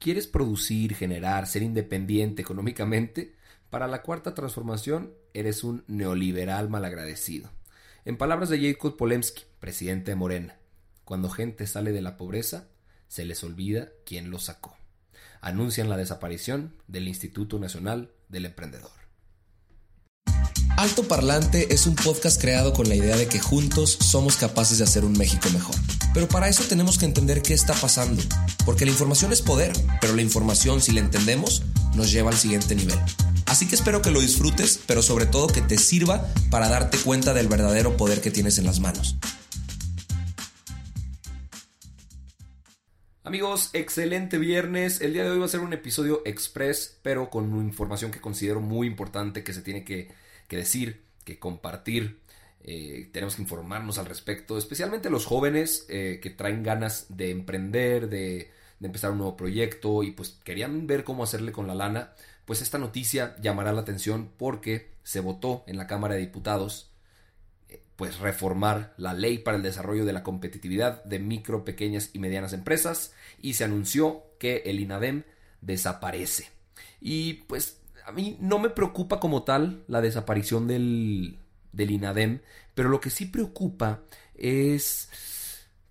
¿Quieres producir, generar, ser independiente económicamente? Para la cuarta transformación, eres un neoliberal malagradecido. En palabras de Jacob Polemski, presidente de Morena, cuando gente sale de la pobreza, se les olvida quién lo sacó. Anuncian la desaparición del Instituto Nacional del Emprendedor. Alto Parlante es un podcast creado con la idea de que juntos somos capaces de hacer un México mejor. Pero para eso tenemos que entender qué está pasando, porque la información es poder, pero la información, si la entendemos, nos lleva al siguiente nivel. Así que espero que lo disfrutes, pero sobre todo que te sirva para darte cuenta del verdadero poder que tienes en las manos. Amigos, excelente viernes. El día de hoy va a ser un episodio express, pero con información que considero muy importante que se tiene que, que decir, que compartir. Eh, tenemos que informarnos al respecto, especialmente los jóvenes eh, que traen ganas de emprender, de, de, empezar un nuevo proyecto y pues querían ver cómo hacerle con la lana. Pues esta noticia llamará la atención porque se votó en la Cámara de Diputados eh, pues reformar la ley para el desarrollo de la competitividad de micro, pequeñas y medianas empresas y se anunció que el INADEM desaparece. Y pues a mí no me preocupa como tal la desaparición del, del INADEM, pero lo que sí preocupa es,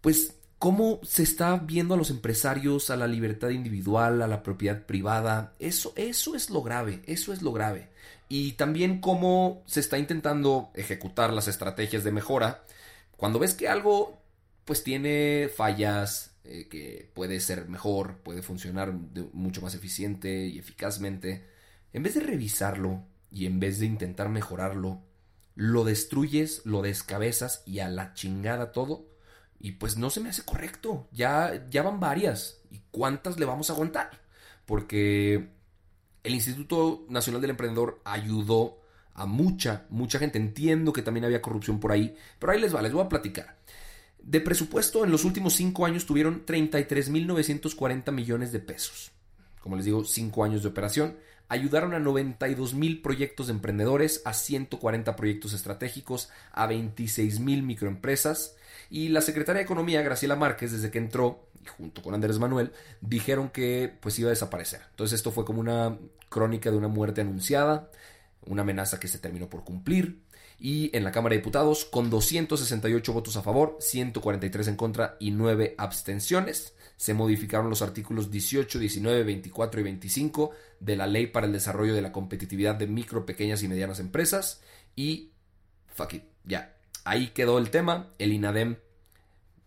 pues, cómo se está viendo a los empresarios, a la libertad individual, a la propiedad privada. Eso, eso es lo grave, eso es lo grave. Y también cómo se está intentando ejecutar las estrategias de mejora. Cuando ves que algo, pues, tiene fallas, eh, que puede ser mejor, puede funcionar mucho más eficiente y eficazmente, en vez de revisarlo y en vez de intentar mejorarlo, lo destruyes, lo descabezas y a la chingada todo. Y pues no se me hace correcto. Ya, ya van varias. ¿Y cuántas le vamos a aguantar? Porque el Instituto Nacional del Emprendedor ayudó a mucha, mucha gente. Entiendo que también había corrupción por ahí, pero ahí les va, les voy a platicar. De presupuesto, en los últimos cinco años tuvieron 33.940 millones de pesos. Como les digo, cinco años de operación ayudaron a 92 mil proyectos de emprendedores, a 140 proyectos estratégicos, a 26 mil microempresas. Y la secretaria de Economía, Graciela Márquez, desde que entró, junto con Andrés Manuel, dijeron que pues iba a desaparecer. Entonces esto fue como una crónica de una muerte anunciada, una amenaza que se terminó por cumplir. Y en la Cámara de Diputados, con 268 votos a favor, 143 en contra y 9 abstenciones, se modificaron los artículos 18, 19, 24 y 25 de la Ley para el Desarrollo de la Competitividad de Micro, Pequeñas y Medianas Empresas y fuck it, ya, ahí quedó el tema, el INADEM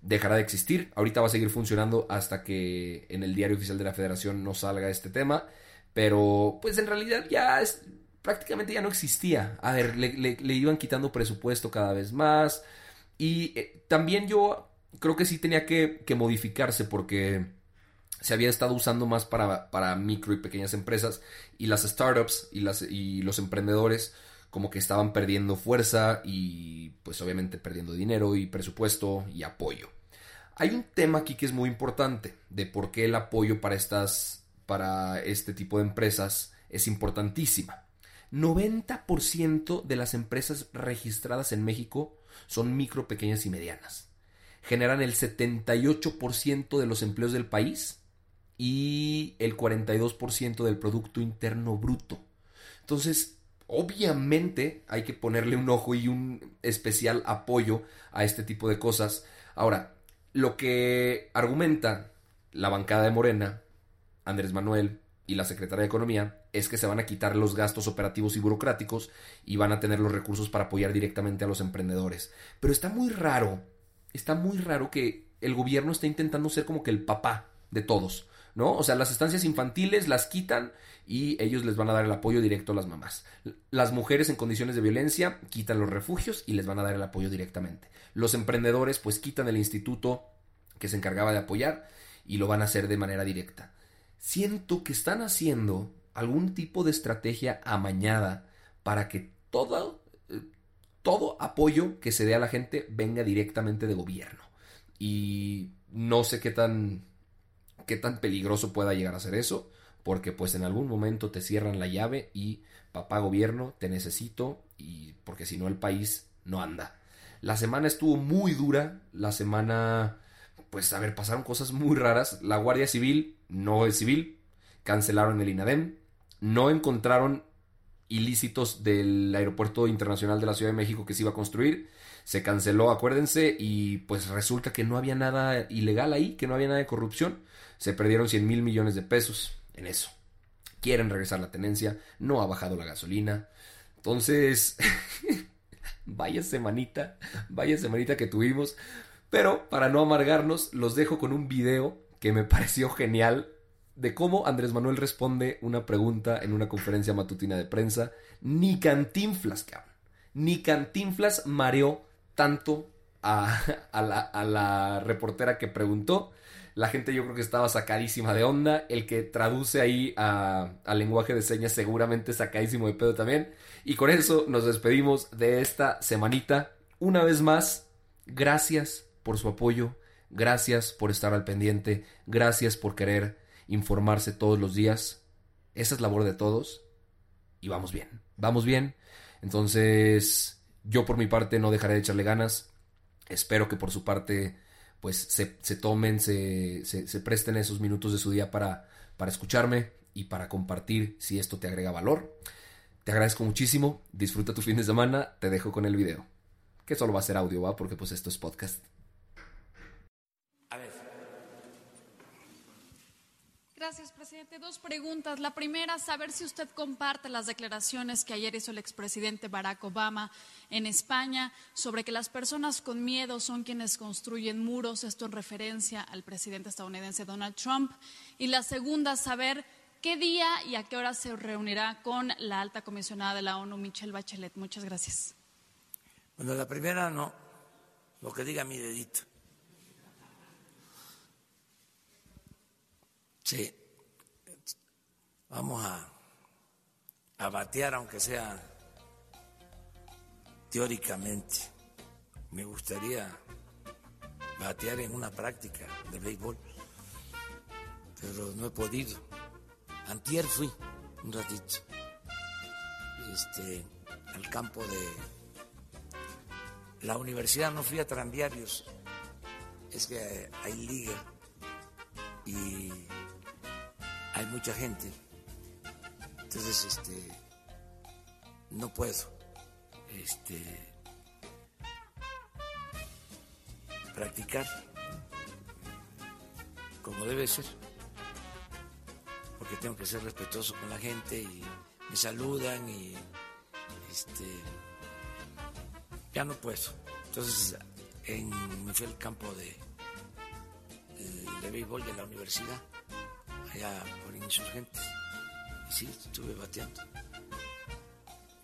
dejará de existir, ahorita va a seguir funcionando hasta que en el diario oficial de la federación no salga este tema, pero pues en realidad ya es, prácticamente ya no existía, a ver, le, le, iban quitando presupuesto cada vez más y eh, también yo creo que sí tenía que, que modificarse porque se había estado usando más para, para, micro y pequeñas empresas y las startups y, las, y los emprendedores como que estaban perdiendo fuerza y pues obviamente perdiendo dinero y presupuesto y apoyo. Hay un tema aquí que es muy importante de por qué el apoyo para estas para este tipo de empresas es importantísima. 90% de las empresas registradas en México son micro, pequeñas y medianas generan el 78% de los empleos del país y el 42% del Producto Interno Bruto. Entonces, obviamente hay que ponerle un ojo y un especial apoyo a este tipo de cosas. Ahora, lo que argumenta la bancada de Morena, Andrés Manuel y la Secretaría de Economía es que se van a quitar los gastos operativos y burocráticos y van a tener los recursos para apoyar directamente a los emprendedores. Pero está muy raro está muy raro que el gobierno esté intentando ser como que el papá de todos, ¿no? O sea, las estancias infantiles las quitan y ellos les van a dar el apoyo directo a las mamás. Las mujeres en condiciones de violencia quitan los refugios y les van a dar el apoyo directamente. Los emprendedores pues quitan el instituto que se encargaba de apoyar y lo van a hacer de manera directa. Siento que están haciendo algún tipo de estrategia amañada para que todo, eh, todo apoyo que se dé a la gente venga directamente de gobierno. Y no sé qué tan, qué tan peligroso pueda llegar a ser eso, porque pues en algún momento te cierran la llave y papá gobierno, te necesito y porque si no el país no anda. La semana estuvo muy dura, la semana pues a ver, pasaron cosas muy raras. La Guardia Civil no es civil, cancelaron el INADEM, no encontraron ilícitos del aeropuerto internacional de la Ciudad de México que se iba a construir. Se canceló, acuérdense, y pues resulta que no había nada ilegal ahí, que no había nada de corrupción. Se perdieron 100 mil millones de pesos en eso. Quieren regresar la tenencia, no ha bajado la gasolina. Entonces, vaya semanita, vaya semanita que tuvimos. Pero para no amargarnos, los dejo con un video que me pareció genial de cómo Andrés Manuel responde una pregunta en una conferencia matutina de prensa. Ni Cantinflas, cabrón. Ni Cantinflas mareó tanto a, la, reportera que preguntó. La gente yo creo que estaba sacadísima de onda. El que traduce ahí al lenguaje de señas seguramente sacadísimo de pedo también. Y con eso nos despedimos de esta semanita. Una vez más, gracias por su apoyo. Gracias por estar al pendiente. Gracias por querer informarse todos los días. Esa es labor de todos. Y vamos bien. Vamos bien. Entonces, yo por mi parte no dejaré de echarle ganas. Espero que por su parte, pues se, tomen, se, se, presten esos minutos de su día para, para escucharme y para compartir si esto te agrega valor. Te agradezco muchísimo. Disfruta tu fin de semana. Te dejo con el video. Que solo va a ser audio, ¿va? Porque pues esto es podcast. Gracias, presidente. Dos preguntas. La primera, saber si usted comparte las declaraciones que ayer hizo el expresidente Barack Obama en España sobre que las personas con miedo son quienes construyen muros, esto en referencia al presidente estadounidense Donald Trump. Y la segunda, saber qué día y a qué hora se reunirá con la alta comisionada de la ONU, Michelle Bachelet. Muchas gracias. Bueno, la primera no, lo que diga mi dedito. Sí, vamos a, a batear, aunque sea teóricamente. Me gustaría batear en una práctica de béisbol, pero no he podido. Antier fui un ratito este, al campo de la universidad, no fui a tranviarios, es que hay liga y hay mucha gente. Entonces, este, no puedo, este, practicar como debe ser, porque tengo que ser respetuoso con la gente y me saludan y, este, ya no puedo. Entonces, en, me fui al campo de, de béisbol de la universidad allá por insurgentes. Y sí, estuve bateando.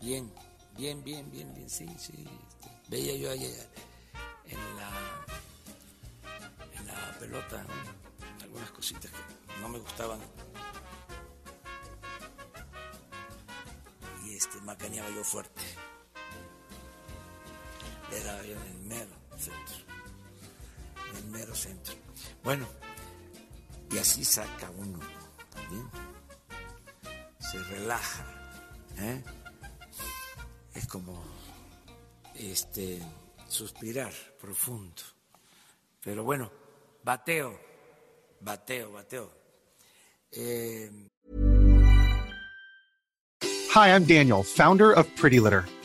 Bien, bien, bien, bien, bien, sí, sí. Este, veía yo allá en la, en la pelota algunas cositas que no me gustaban. Y este, macaneaba yo fuerte. Le daba yo en el mero centro. En el mero centro. Bueno, y así saca uno también. Se relaja. ¿eh? Es como este suspirar profundo. Pero bueno, bateo, bateo, bateo. Eh... Hi, I'm Daniel, founder of Pretty Litter.